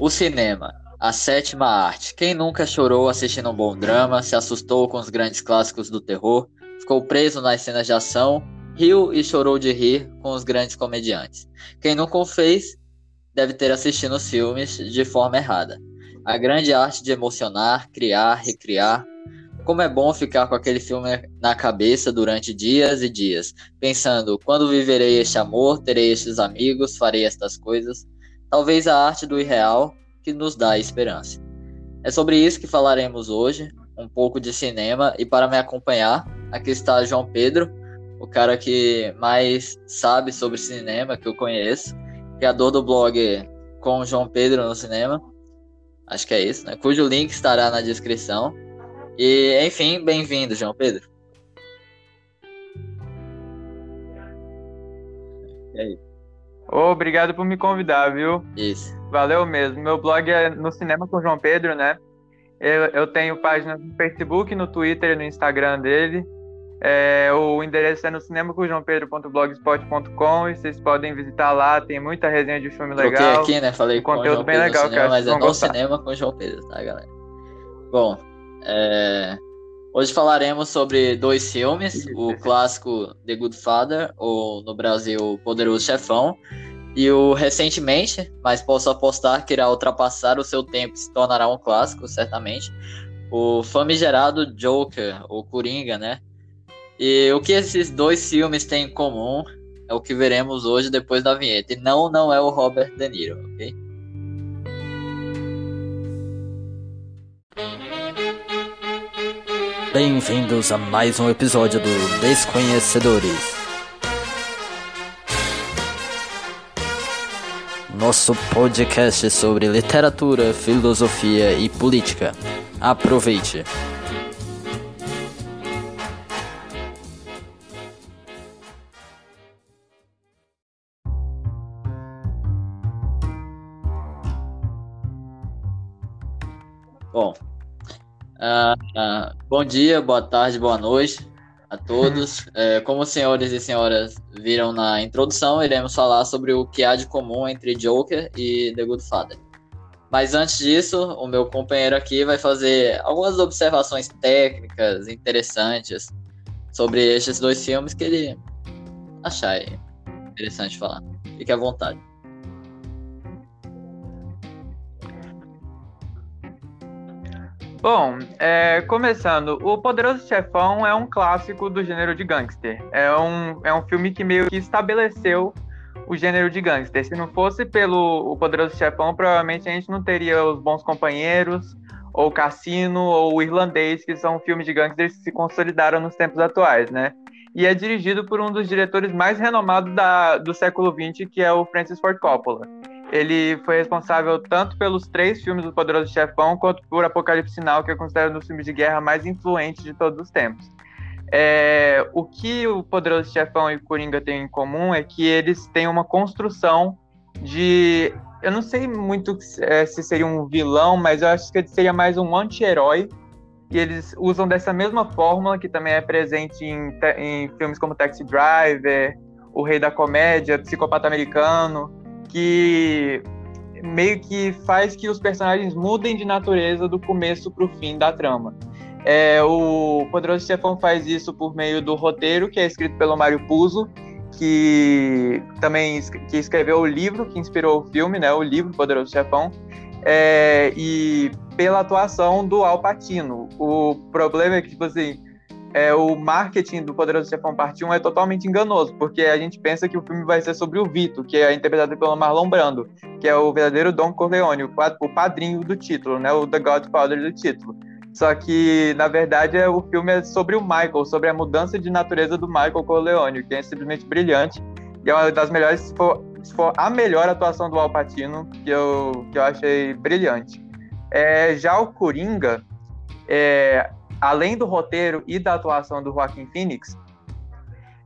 O cinema, a sétima arte. Quem nunca chorou assistindo um bom drama, se assustou com os grandes clássicos do terror, ficou preso nas cenas de ação, riu e chorou de rir com os grandes comediantes. Quem nunca o fez, deve ter assistido os filmes de forma errada. A grande arte de emocionar, criar, recriar. Como é bom ficar com aquele filme na cabeça durante dias e dias, pensando: quando viverei este amor, terei estes amigos, farei estas coisas. Talvez a arte do irreal que nos dá esperança. É sobre isso que falaremos hoje, um pouco de cinema, e para me acompanhar, aqui está João Pedro, o cara que mais sabe sobre cinema que eu conheço, criador do blog com João Pedro no cinema. Acho que é isso, né? Cujo link estará na descrição. E, enfim, bem-vindo, João Pedro. E aí? Obrigado por me convidar, viu? Isso. Valeu mesmo. Meu blog é no Cinema com João Pedro, né? Eu, eu tenho páginas no Facebook, no Twitter e no Instagram dele. É, o endereço é no cinemacomjoaopedro.blogspot.com e vocês podem visitar lá, tem muita resenha de filme Troquei legal. aqui, né? Falei um conteúdo bem legal, cinema, cara. Mas é no gostar. cinema com o João Pedro, tá, galera? Bom, é... hoje falaremos sobre dois filmes: o clássico The Good Father, ou no Brasil, O Poderoso Chefão, e o recentemente, mas posso apostar que irá ultrapassar o seu tempo e se tornará um clássico, certamente, o famigerado Joker, ou Coringa, né? E o que esses dois filmes têm em comum é o que veremos hoje depois da vinheta. E não, não é o Robert De Niro, ok? Bem-vindos a mais um episódio do Desconhecedores. Nosso podcast sobre literatura, filosofia e política. Aproveite! Bom, uh, uh, bom dia, boa tarde, boa noite a todos. É, como os senhores e senhoras viram na introdução, iremos falar sobre o que há de comum entre Joker e The Good Father. Mas antes disso, o meu companheiro aqui vai fazer algumas observações técnicas interessantes sobre estes dois filmes que ele achar interessante falar. Fique à vontade. Bom, é, começando, O Poderoso Chefão é um clássico do gênero de gangster. É um, é um filme que meio que estabeleceu o gênero de gangster. Se não fosse pelo O Poderoso Chefão, provavelmente a gente não teria Os Bons Companheiros, ou Cassino, ou O Irlandês, que são filmes de gangsters que se consolidaram nos tempos atuais, né? E é dirigido por um dos diretores mais renomados da, do século XX, que é o Francis Ford Coppola. Ele foi responsável tanto pelos três filmes do Poderoso Chefão, quanto por Apocalipse Sinal, que é considerado um dos filmes de guerra mais influentes de todos os tempos. É, o que o Poderoso Chefão e o Coringa têm em comum é que eles têm uma construção de. Eu não sei muito é, se seria um vilão, mas eu acho que seria mais um anti-herói. E eles usam dessa mesma fórmula, que também é presente em, em filmes como Taxi Driver, O Rei da Comédia, Psicopata Americano que meio que faz que os personagens mudem de natureza do começo para o fim da trama. É, o Poderoso Chefão faz isso por meio do roteiro, que é escrito pelo Mário Puzo, que também que escreveu o livro que inspirou o filme, né, o livro Poderoso Chefão, é, e pela atuação do Al Pacino. O problema é que, tipo assim, é, o marketing do Poderoso Chefão Parte 1 é totalmente enganoso, porque a gente pensa que o filme vai ser sobre o Vito, que é interpretado pelo Marlon Brando, que é o verdadeiro Don Corleone, o, padrinho do título, né, o The Godfather do título. Só que, na verdade, é, o filme é sobre o Michael, sobre a mudança de natureza do Michael Corleone, que é simplesmente brilhante. E é uma das melhores, se for, se for a melhor atuação do Al Pacino, que eu, que eu achei brilhante. É, já o Coringa, é, além do roteiro e da atuação do Joaquim Phoenix,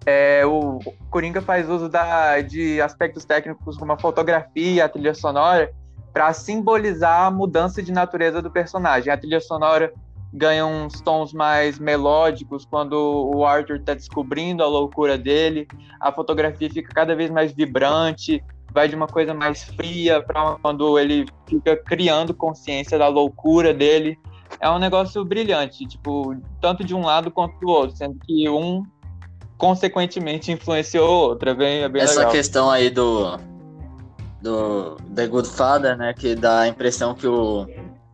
é, o Coringa faz uso da, de aspectos técnicos como a fotografia, a trilha sonora, para simbolizar a mudança de natureza do personagem. A trilha sonora ganha uns tons mais melódicos quando o Arthur está descobrindo a loucura dele, a fotografia fica cada vez mais vibrante, vai de uma coisa mais fria para quando ele fica criando consciência da loucura dele. É um negócio brilhante, tipo, tanto de um lado quanto do outro, sendo que um consequentemente influenciou o outro. É bem, é bem Essa legal. questão aí do, do The Good Father, né, que dá a impressão que o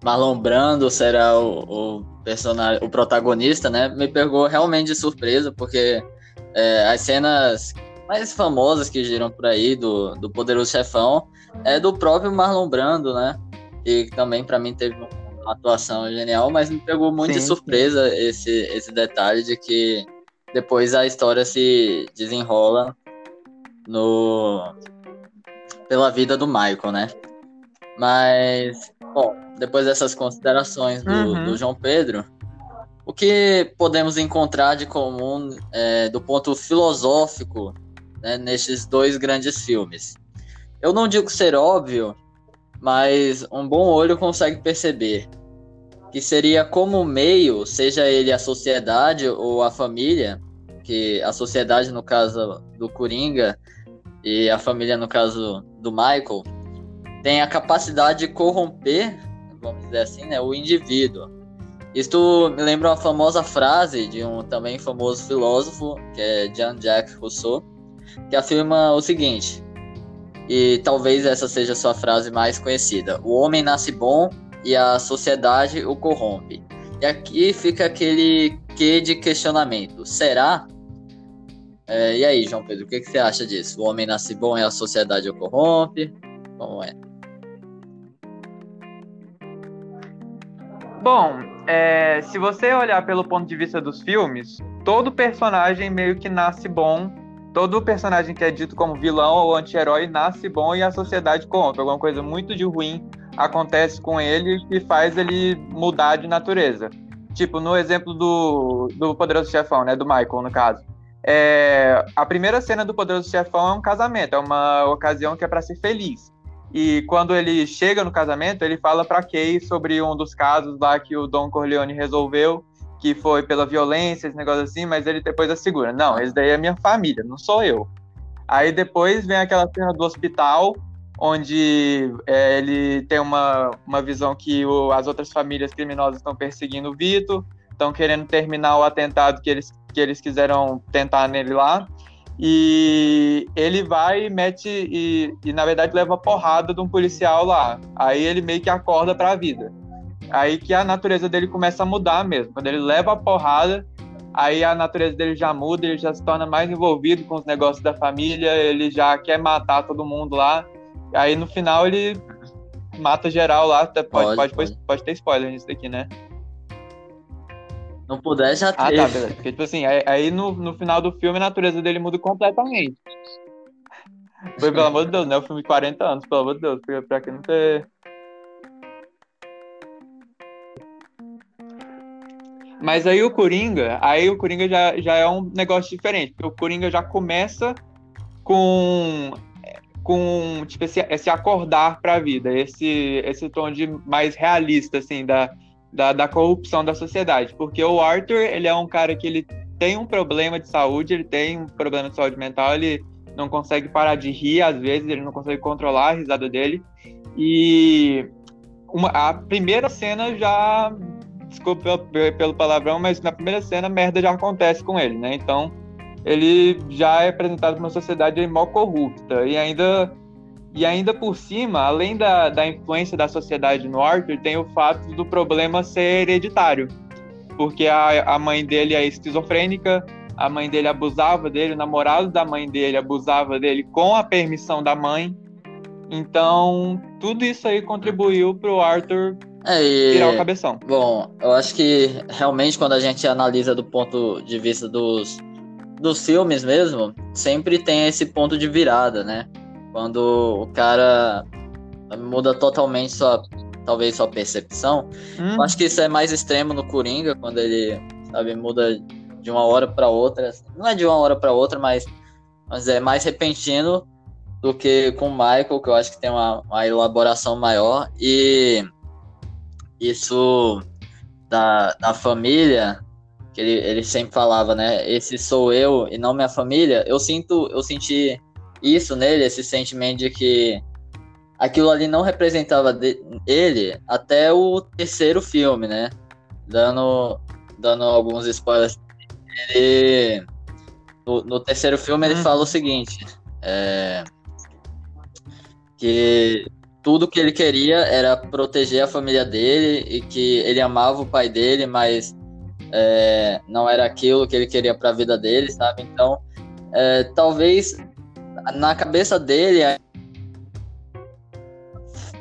Marlon Brando será o, o personagem, o protagonista, né, me pegou realmente de surpresa, porque é, as cenas mais famosas que giram por aí do, do Poderoso Chefão é do próprio Marlon Brando, né, que também para mim teve uma atuação genial, mas me pegou muito sim, de surpresa esse, esse detalhe de que depois a história se desenrola no pela vida do Michael, né? Mas, bom, depois dessas considerações do, uhum. do João Pedro, o que podemos encontrar de comum é, do ponto filosófico né, nestes dois grandes filmes? Eu não digo ser óbvio, mas um bom olho consegue perceber que seria como meio, seja ele a sociedade ou a família, que a sociedade no caso do Coringa e a família no caso do Michael, tem a capacidade de corromper, vamos dizer assim, né, o indivíduo. Isto me lembra uma famosa frase de um também famoso filósofo, que é Jean-Jacques Rousseau, que afirma o seguinte, e talvez essa seja a sua frase mais conhecida: O homem nasce bom e a sociedade o corrompe. E aqui fica aquele quê de questionamento: será? É, e aí, João Pedro, o que, que você acha disso? O homem nasce bom e a sociedade o corrompe? Como é? Bom, é, se você olhar pelo ponto de vista dos filmes, todo personagem meio que nasce bom. Todo personagem que é dito como vilão ou anti-herói nasce bom e a sociedade corrompe. Alguma coisa muito de ruim acontece com ele que faz ele mudar de natureza. Tipo, no exemplo do, do Poderoso Chefão, né? Do Michael, no caso. É, a primeira cena do Poderoso Chefão é um casamento, é uma ocasião que é para ser feliz. E quando ele chega no casamento, ele fala para Kay sobre um dos casos lá que o Don Corleone resolveu, que foi pela violência, esse negócio assim, mas ele depois assegura: não, esse daí é minha família, não sou eu. Aí depois vem aquela cena do hospital, onde é, ele tem uma, uma visão que o, as outras famílias criminosas estão perseguindo o Vitor, estão querendo terminar o atentado que eles, que eles quiseram tentar nele lá. E ele vai e mete, e, e na verdade leva porrada de um policial lá. Aí ele meio que acorda para a vida. Aí que a natureza dele começa a mudar mesmo. Quando ele leva a porrada, aí a natureza dele já muda, ele já se torna mais envolvido com os negócios da família, ele já quer matar todo mundo lá. Aí no final ele mata geral lá. Pode, pode, pode, pode. pode ter spoiler nisso daqui, né? Não puder, já tem. Ah, tá, beleza. Porque, tipo assim, aí, aí no, no final do filme a natureza dele muda completamente. Foi, pelo amor de Deus, né? O filme de 40 anos, pelo amor de Deus, pra, pra quem não ter. Mas aí o Coringa, aí o Coringa já, já é um negócio diferente, porque o Coringa já começa com com tipo, esse, esse acordar para a vida, esse, esse tom de mais realista, assim, da, da, da, corrupção da sociedade. Porque o Arthur, ele é um cara que ele tem um problema de saúde, ele tem um problema de saúde mental, ele não consegue parar de rir às vezes, ele não consegue controlar a risada dele. E uma, a primeira cena já, desculpa pelo, pelo palavrão, mas na primeira cena merda já acontece com ele, né? Então ele já é apresentado para uma sociedade mó corrupta e ainda e ainda por cima, além da, da influência da sociedade no Arthur, tem o fato do problema ser hereditário, porque a, a mãe dele é esquizofrênica, a mãe dele abusava dele, o namorado da mãe dele abusava dele com a permissão da mãe. Então, tudo isso aí contribuiu para o Arthur é, e... tirar o cabeção. Bom, eu acho que realmente quando a gente analisa do ponto de vista dos dos filmes mesmo, sempre tem esse ponto de virada, né? Quando o cara muda totalmente sua, talvez sua percepção. Hum. Eu acho que isso é mais extremo no Coringa, quando ele, sabe, muda de uma hora para outra. Não é de uma hora para outra, mas, mas é mais repentino do que com o Michael, que eu acho que tem uma, uma elaboração maior. E isso da, da família ele, ele sempre falava, né? Esse sou eu e não minha família. Eu sinto, eu senti isso nele, esse sentimento de que aquilo ali não representava ele até o terceiro filme, né? Dando, dando alguns spoilers. Ele, no, no terceiro filme ele hum. fala o seguinte, é, que tudo que ele queria era proteger a família dele e que ele amava o pai dele, mas é, não era aquilo que ele queria para a vida dele, sabe? Então, é, talvez na cabeça dele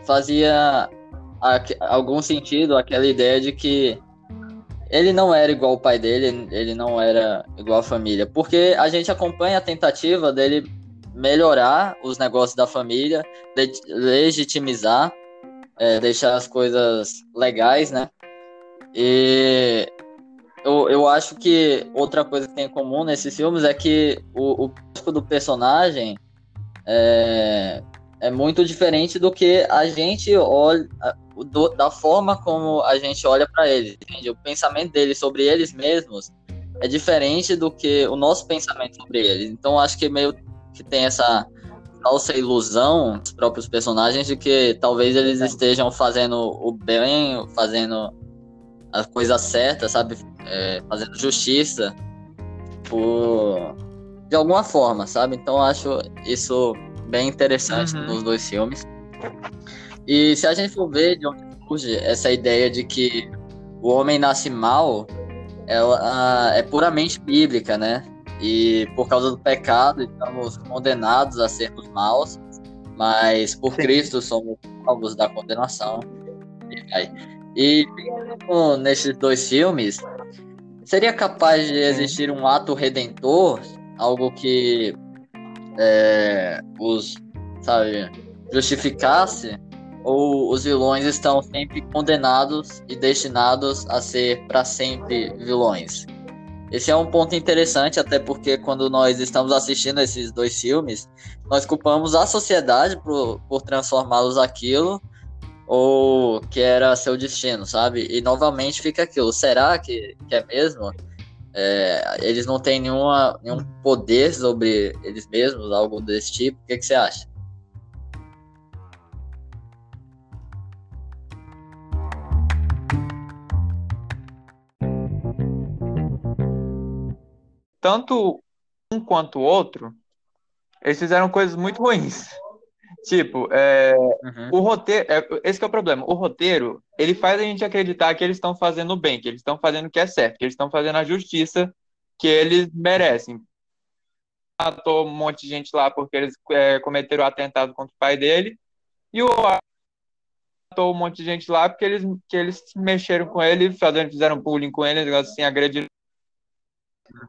fazia algum sentido aquela ideia de que ele não era igual o pai dele, ele não era igual a família, porque a gente acompanha a tentativa dele melhorar os negócios da família, legitimizar, é, deixar as coisas legais, né? E eu, eu acho que outra coisa que tem em comum nesses filmes é que o, o do personagem é, é muito diferente do que a gente olha, do, da forma como a gente olha para eles. Entende? O pensamento deles sobre eles mesmos é diferente do que o nosso pensamento sobre eles. Então acho que meio que tem essa falsa ilusão dos próprios personagens de que talvez eles estejam fazendo o bem, fazendo a coisa certa, sabe? É, fazendo justiça por de alguma forma, sabe? Então acho isso bem interessante uhum. nos dois filmes. E se a gente for ver de onde surge essa ideia de que o homem nasce mal, ela é puramente bíblica, né? E por causa do pecado estamos condenados a sermos maus, mas por Sim. Cristo somos salvos da condenação. E, e nesses dois filmes, seria capaz de existir um ato redentor, algo que é, os, sabe, justificasse, ou os vilões estão sempre condenados e destinados a ser para sempre vilões? Esse é um ponto interessante, até porque quando nós estamos assistindo esses dois filmes, nós culpamos a sociedade por, por transformá-los aquilo ou que era seu destino, sabe? E novamente fica aquilo, será que, que é mesmo? É, eles não têm nenhuma, nenhum poder sobre eles mesmos, algo desse tipo. O que, que você acha? Tanto um quanto o outro, eles fizeram coisas muito ruins. Tipo, é, uhum. o roteiro. É, esse é o problema. O roteiro, ele faz a gente acreditar que eles estão fazendo o bem, que eles estão fazendo o que é certo, que eles estão fazendo a justiça que eles merecem. Matou um monte de gente lá porque eles é, cometeram o atentado contra o pai dele. E o matou um monte de gente lá porque eles, que eles mexeram com ele, fazendo, fizeram bullying com ele, assim, agrediram.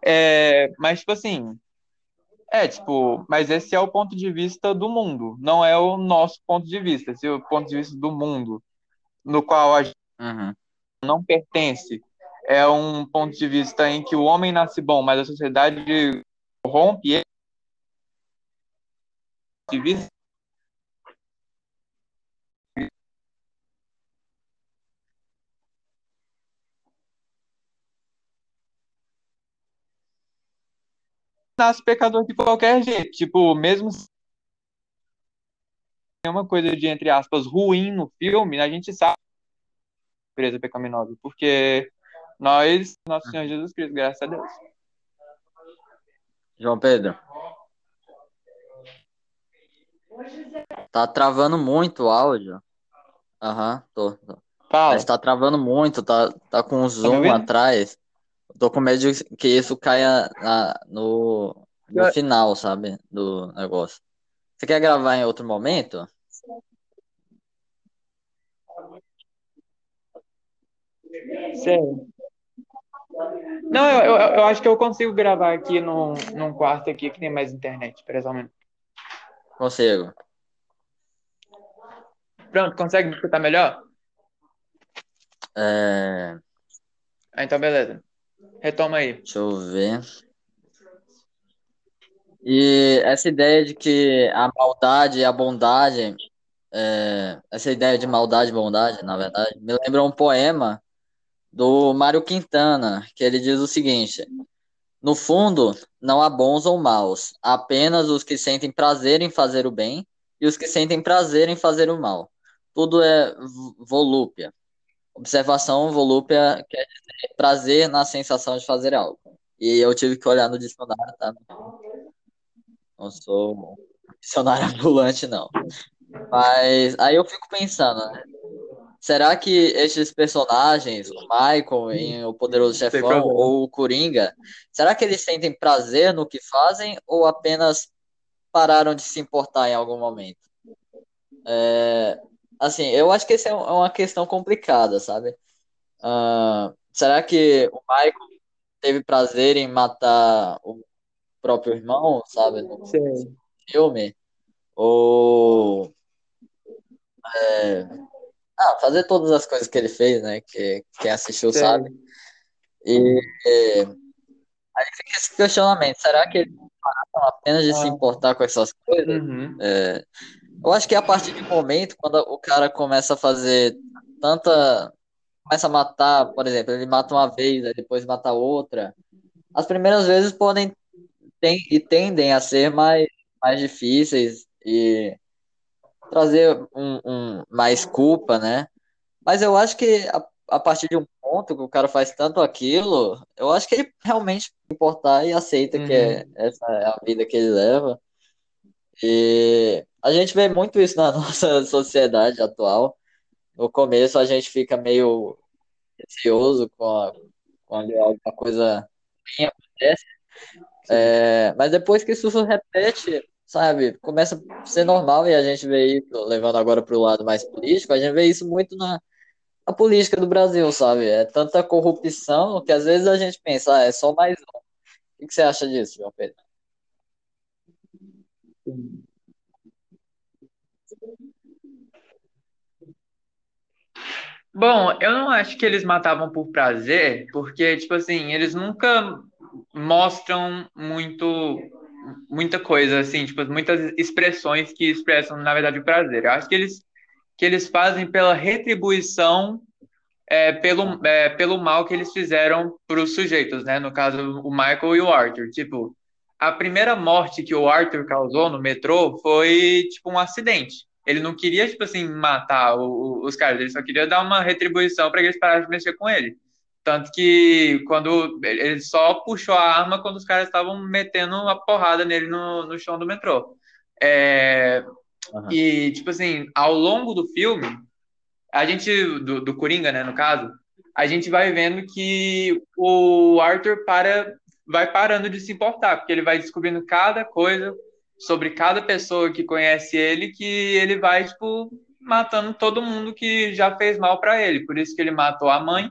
É, mas, tipo assim, é, tipo, mas esse é o ponto de vista do mundo, não é o nosso ponto de vista. Esse é o ponto de vista do mundo, no qual a gente uhum. não pertence. É um ponto de vista em que o homem nasce bom, mas a sociedade rompe ele. De vista nasce pecador de qualquer jeito. Tipo, mesmo se tem uma coisa de, entre aspas, ruim no filme, a gente sabe presa pecaminosa, porque nós, nosso Senhor Jesus Cristo, graças a Deus. João Pedro. Tá travando muito o áudio. Aham, uhum, tô, tô. Fala. Mas tá travando muito, tá, tá com um tá zoom tá tô com medo de que isso caia na, no, no final, sabe? Do negócio. Você quer gravar em outro momento? Sim. Não, eu, eu, eu, acho que eu consigo gravar aqui num, num quarto aqui que tem mais internet, precisamente. Consigo. Pronto, consegue me escutar melhor? É... Ah, então beleza. Retoma aí. Deixa eu ver. E essa ideia de que a maldade e a bondade, é, essa ideia de maldade e bondade, na verdade, me lembra um poema do Mário Quintana, que ele diz o seguinte: No fundo, não há bons ou maus, há apenas os que sentem prazer em fazer o bem e os que sentem prazer em fazer o mal. Tudo é volúpia. Observação volúpia quer dizer prazer na sensação de fazer algo. E eu tive que olhar no dicionário, tá? Não sou dicionário ambulante, não. Mas aí eu fico pensando, né? Será que esses personagens, o Michael em O Poderoso Chefão ou o Coringa, será que eles sentem prazer no que fazem ou apenas pararam de se importar em algum momento? É, assim, eu acho que essa é, é uma questão complicada, sabe? Uh, será que o Michael teve prazer em matar o próprio irmão, sabe? No Sim. filme? Ou. É, ah, fazer todas as coisas que ele fez, né? Que quem assistiu Sim. sabe. E, e aí fica esse questionamento: será que eles pararam apenas de ah. se importar com essas coisas? Uhum. É, eu acho que a partir do momento, quando o cara começa a fazer tanta. Começa a matar, por exemplo, ele mata uma vez, aí depois mata outra. As primeiras vezes podem tem, e tendem a ser mais, mais difíceis e trazer um, um, mais culpa, né? Mas eu acho que a, a partir de um ponto que o cara faz tanto aquilo, eu acho que ele realmente importar e aceita uhum. que é, uhum. essa é a vida que ele leva. E a gente vê muito isso na nossa sociedade atual. No começo a gente fica meio receoso quando alguma coisa ruim acontece. É, mas depois que isso se repete, sabe, começa a ser normal e a gente vê isso, levando agora para o lado mais político, a gente vê isso muito na, na política do Brasil, sabe? É tanta corrupção que às vezes a gente pensa, ah, é só mais um. O que você acha disso, João Pedro? Bom, eu não acho que eles matavam por prazer, porque, tipo assim, eles nunca mostram muito muita coisa, assim, tipo, muitas expressões que expressam, na verdade, o prazer. Eu acho que eles, que eles fazem pela retribuição é, pelo, é, pelo mal que eles fizeram para os sujeitos, né? No caso, o Michael e o Arthur. Tipo, a primeira morte que o Arthur causou no metrô foi, tipo, um acidente. Ele não queria, tipo assim, matar o, os caras, ele só queria dar uma retribuição para eles pararem de mexer com ele. Tanto que quando ele só puxou a arma quando os caras estavam metendo a porrada nele no, no chão do metrô. É, uhum. E, tipo assim, ao longo do filme, a gente, do, do Coringa, né, no caso, a gente vai vendo que o Arthur para, vai parando de se importar, porque ele vai descobrindo cada coisa sobre cada pessoa que conhece ele, que ele vai, tipo, matando todo mundo que já fez mal para ele. Por isso que ele matou a mãe,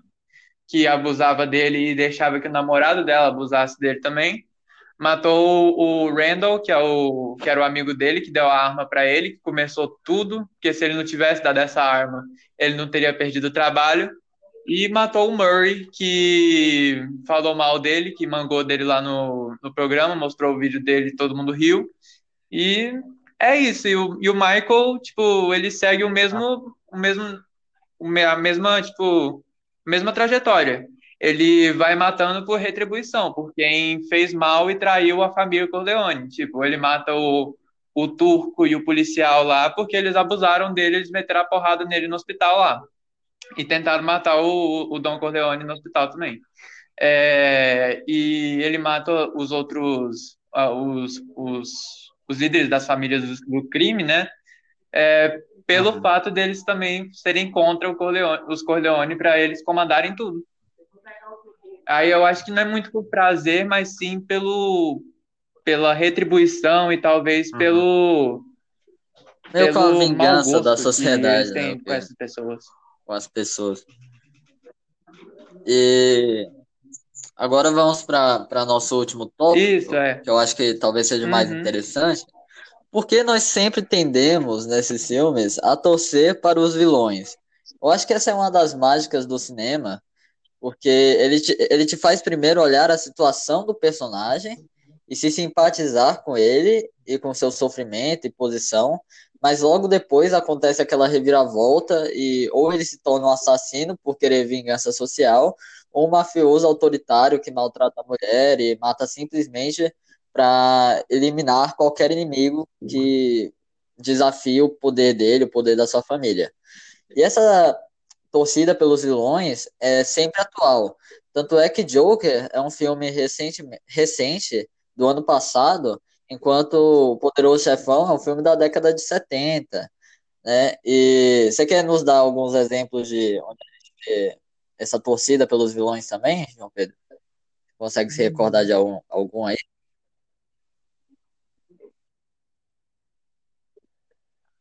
que abusava dele e deixava que o namorado dela abusasse dele também. Matou o Randall, que, é o, que era o amigo dele, que deu a arma para ele, que começou tudo, porque se ele não tivesse dado essa arma, ele não teria perdido o trabalho. E matou o Murray, que falou mal dele, que mangou dele lá no, no programa, mostrou o vídeo dele, todo mundo riu. E é isso. E o, e o Michael, tipo, ele segue o mesmo, o mesmo, a mesma, tipo, mesma trajetória. Ele vai matando por retribuição, por quem fez mal e traiu a família Corleone. Tipo, ele mata o, o turco e o policial lá porque eles abusaram dele, eles meteram a porrada nele no hospital lá. E tentaram matar o, o Dom Corleone no hospital também. É, e ele mata os outros, os, os, os líderes das famílias do, do crime, né? É, pelo uhum. fato deles também serem contra Corleone, os Corleone para eles comandarem tudo. Aí eu acho que não é muito por prazer, mas sim pelo pela retribuição e talvez uhum. pelo Meio com a vingança da sociedade né, com essas pessoas. Com as pessoas. E agora vamos para nosso último tópico, Isso, é. que eu acho que talvez seja o mais uhum. interessante, porque nós sempre tendemos, nesses filmes, a torcer para os vilões. Eu acho que essa é uma das mágicas do cinema, porque ele te, ele te faz primeiro olhar a situação do personagem e se simpatizar com ele e com seu sofrimento e posição, mas logo depois acontece aquela reviravolta e ou ele se torna um assassino por querer vingança social, ou um mafioso autoritário que maltrata a mulher e mata simplesmente para eliminar qualquer inimigo que desafie o poder dele, o poder da sua família. E essa torcida pelos vilões é sempre atual. Tanto é que Joker é um filme recente, recente do ano passado, enquanto O Poderoso Chefão é um filme da década de 70. Né? E você quer nos dar alguns exemplos de onde a gente essa torcida pelos vilões também, João Pedro? Consegue se recordar de algum, algum aí?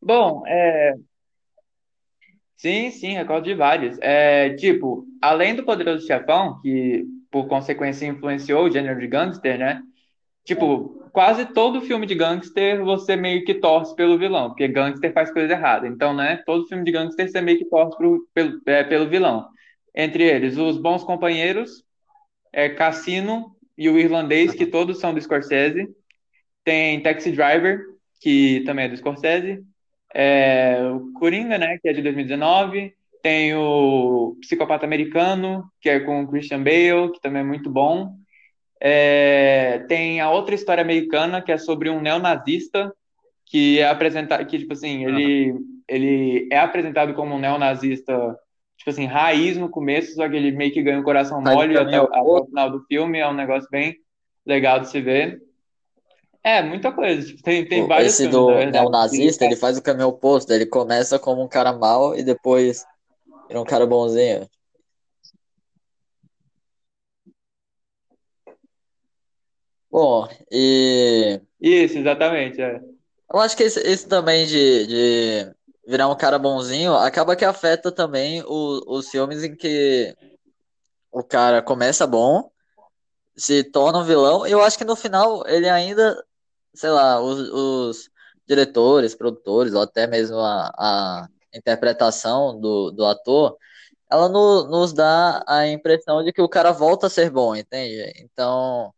Bom, é, Sim, sim, recordo de vários. É, tipo, além do Poderoso Chefão, que por consequência influenciou o gênero de gangster, né? Tipo, quase todo filme de gangster você meio que torce pelo vilão, porque gangster faz coisa errada. Então, né? Todo filme de gangster você meio que torce pro, pelo, é, pelo vilão. Entre eles, Os Bons Companheiros, é, Cassino e O Irlandês, que todos são do Scorsese. Tem Taxi Driver, que também é do Scorsese. É, o Coringa, né, que é de 2019. Tem o Psicopata Americano, que é com o Christian Bale, que também é muito bom. É, tem a outra história americana, que é sobre um neonazista, que é apresentado, que, tipo assim, ele, ele é apresentado como um neonazista, tipo assim, raiz no começo, só que ele meio que ganha o coração mole até, até o final do filme, é um negócio bem legal de se ver. É, muita coisa. Tipo, tem, tem vários Esse do neonazista, ele faz o caminho oposto. Ele começa como um cara mau e depois vira um cara bonzinho. Bom, e. Isso, exatamente. É. Eu acho que esse, esse também de, de virar um cara bonzinho acaba que afeta também o, os filmes em que o cara começa bom, se torna um vilão. Eu acho que no final ele ainda sei lá, os, os diretores, produtores, ou até mesmo a, a interpretação do, do ator, ela no, nos dá a impressão de que o cara volta a ser bom, entende? Então,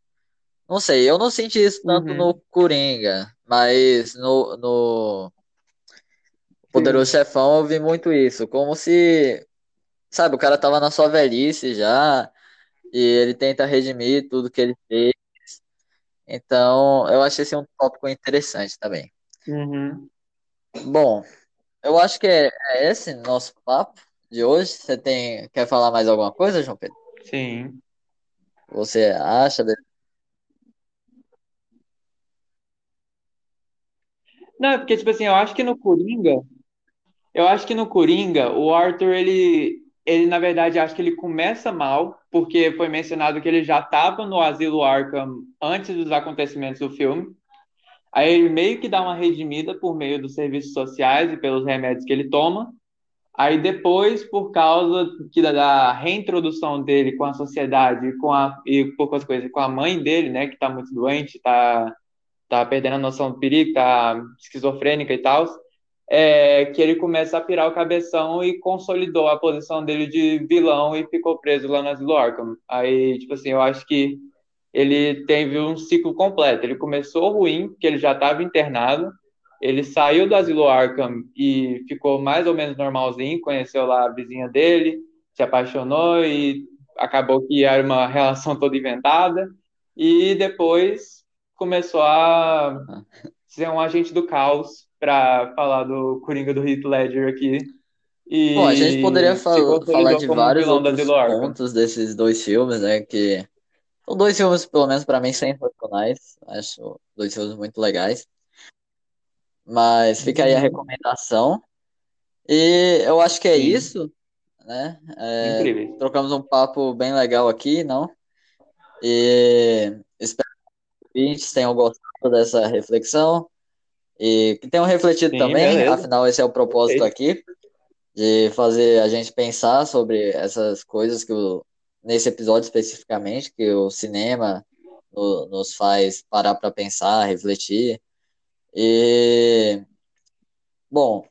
não sei, eu não senti isso tanto uhum. no Coringa, mas no, no Poderoso Sim. Chefão eu vi muito isso, como se, sabe, o cara tava na sua velhice já, e ele tenta redimir tudo que ele fez, então, eu achei esse um tópico interessante também. Uhum. Bom, eu acho que é, é esse nosso papo de hoje. Você tem, quer falar mais alguma coisa, João Pedro? Sim. Você acha? Não, é porque, tipo assim, eu acho que no Coringa, eu acho que no Coringa, o Arthur, ele, ele, na verdade, acho que ele começa mal, porque foi mencionado que ele já estava no asilo Arkham antes dos acontecimentos do filme. Aí ele meio que dá uma redimida por meio dos serviços sociais e pelos remédios que ele toma. Aí depois, por causa que da, reintrodução dele com a sociedade com a, e por coisas com a mãe dele, né, que está muito doente, está tá perdendo a noção do perigo, está esquizofrênica e tal, é, que ele começa a pirar o cabeção e consolidou a posição dele de vilão e ficou preso lá Asilo Arkham. Aí, tipo assim, eu acho que ele teve um ciclo completo. Ele começou ruim, porque ele já estava internado, ele saiu do Asilo Arkham e ficou mais ou menos normalzinho, conheceu lá a vizinha dele, se apaixonou e acabou que era uma relação toda inventada. E depois começou a ser um agente do caos para falar do Coringa do Heath Ledger aqui. E Bom, a gente poderia fal falar de vários outros pontos desses dois filmes, né? Que são dois filmes, pelo menos para mim, sensacionais. Acho dois filmes muito legais. Mas fica aí a uhum. recomendação. E eu acho que é Sim. isso, né? É, Incrível. Trocamos um papo bem legal aqui, não? E ouvintes tenham gostado dessa reflexão e que tenham refletido Sim, também, beleza. afinal esse é o propósito aqui, de fazer a gente pensar sobre essas coisas que o, nesse episódio especificamente, que o cinema no, nos faz parar para pensar, refletir. E bom,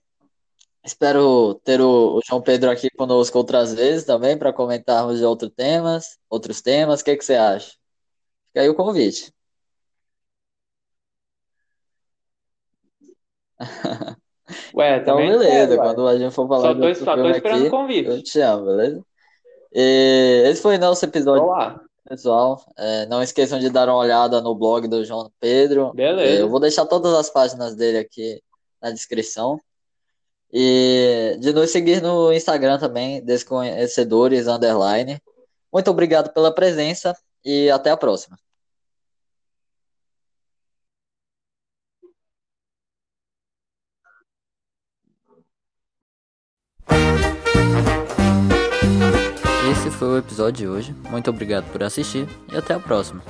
espero ter o, o, João Pedro aqui conosco outras vezes também para comentarmos de outros temas, outros temas. O que, que você acha? Fica aí o convite. Ué, então, beleza. Quando a gente for falar só tô, só tô esperando o convite. Eu te amo, beleza? E esse foi nosso episódio. Olá. Pessoal, é, não esqueçam de dar uma olhada no blog do João Pedro. Beleza. É, eu vou deixar todas as páginas dele aqui na descrição. E de nos seguir no Instagram também, Desconhecedores Underline. Muito obrigado pela presença e até a próxima. Foi o episódio de hoje. Muito obrigado por assistir e até a próxima.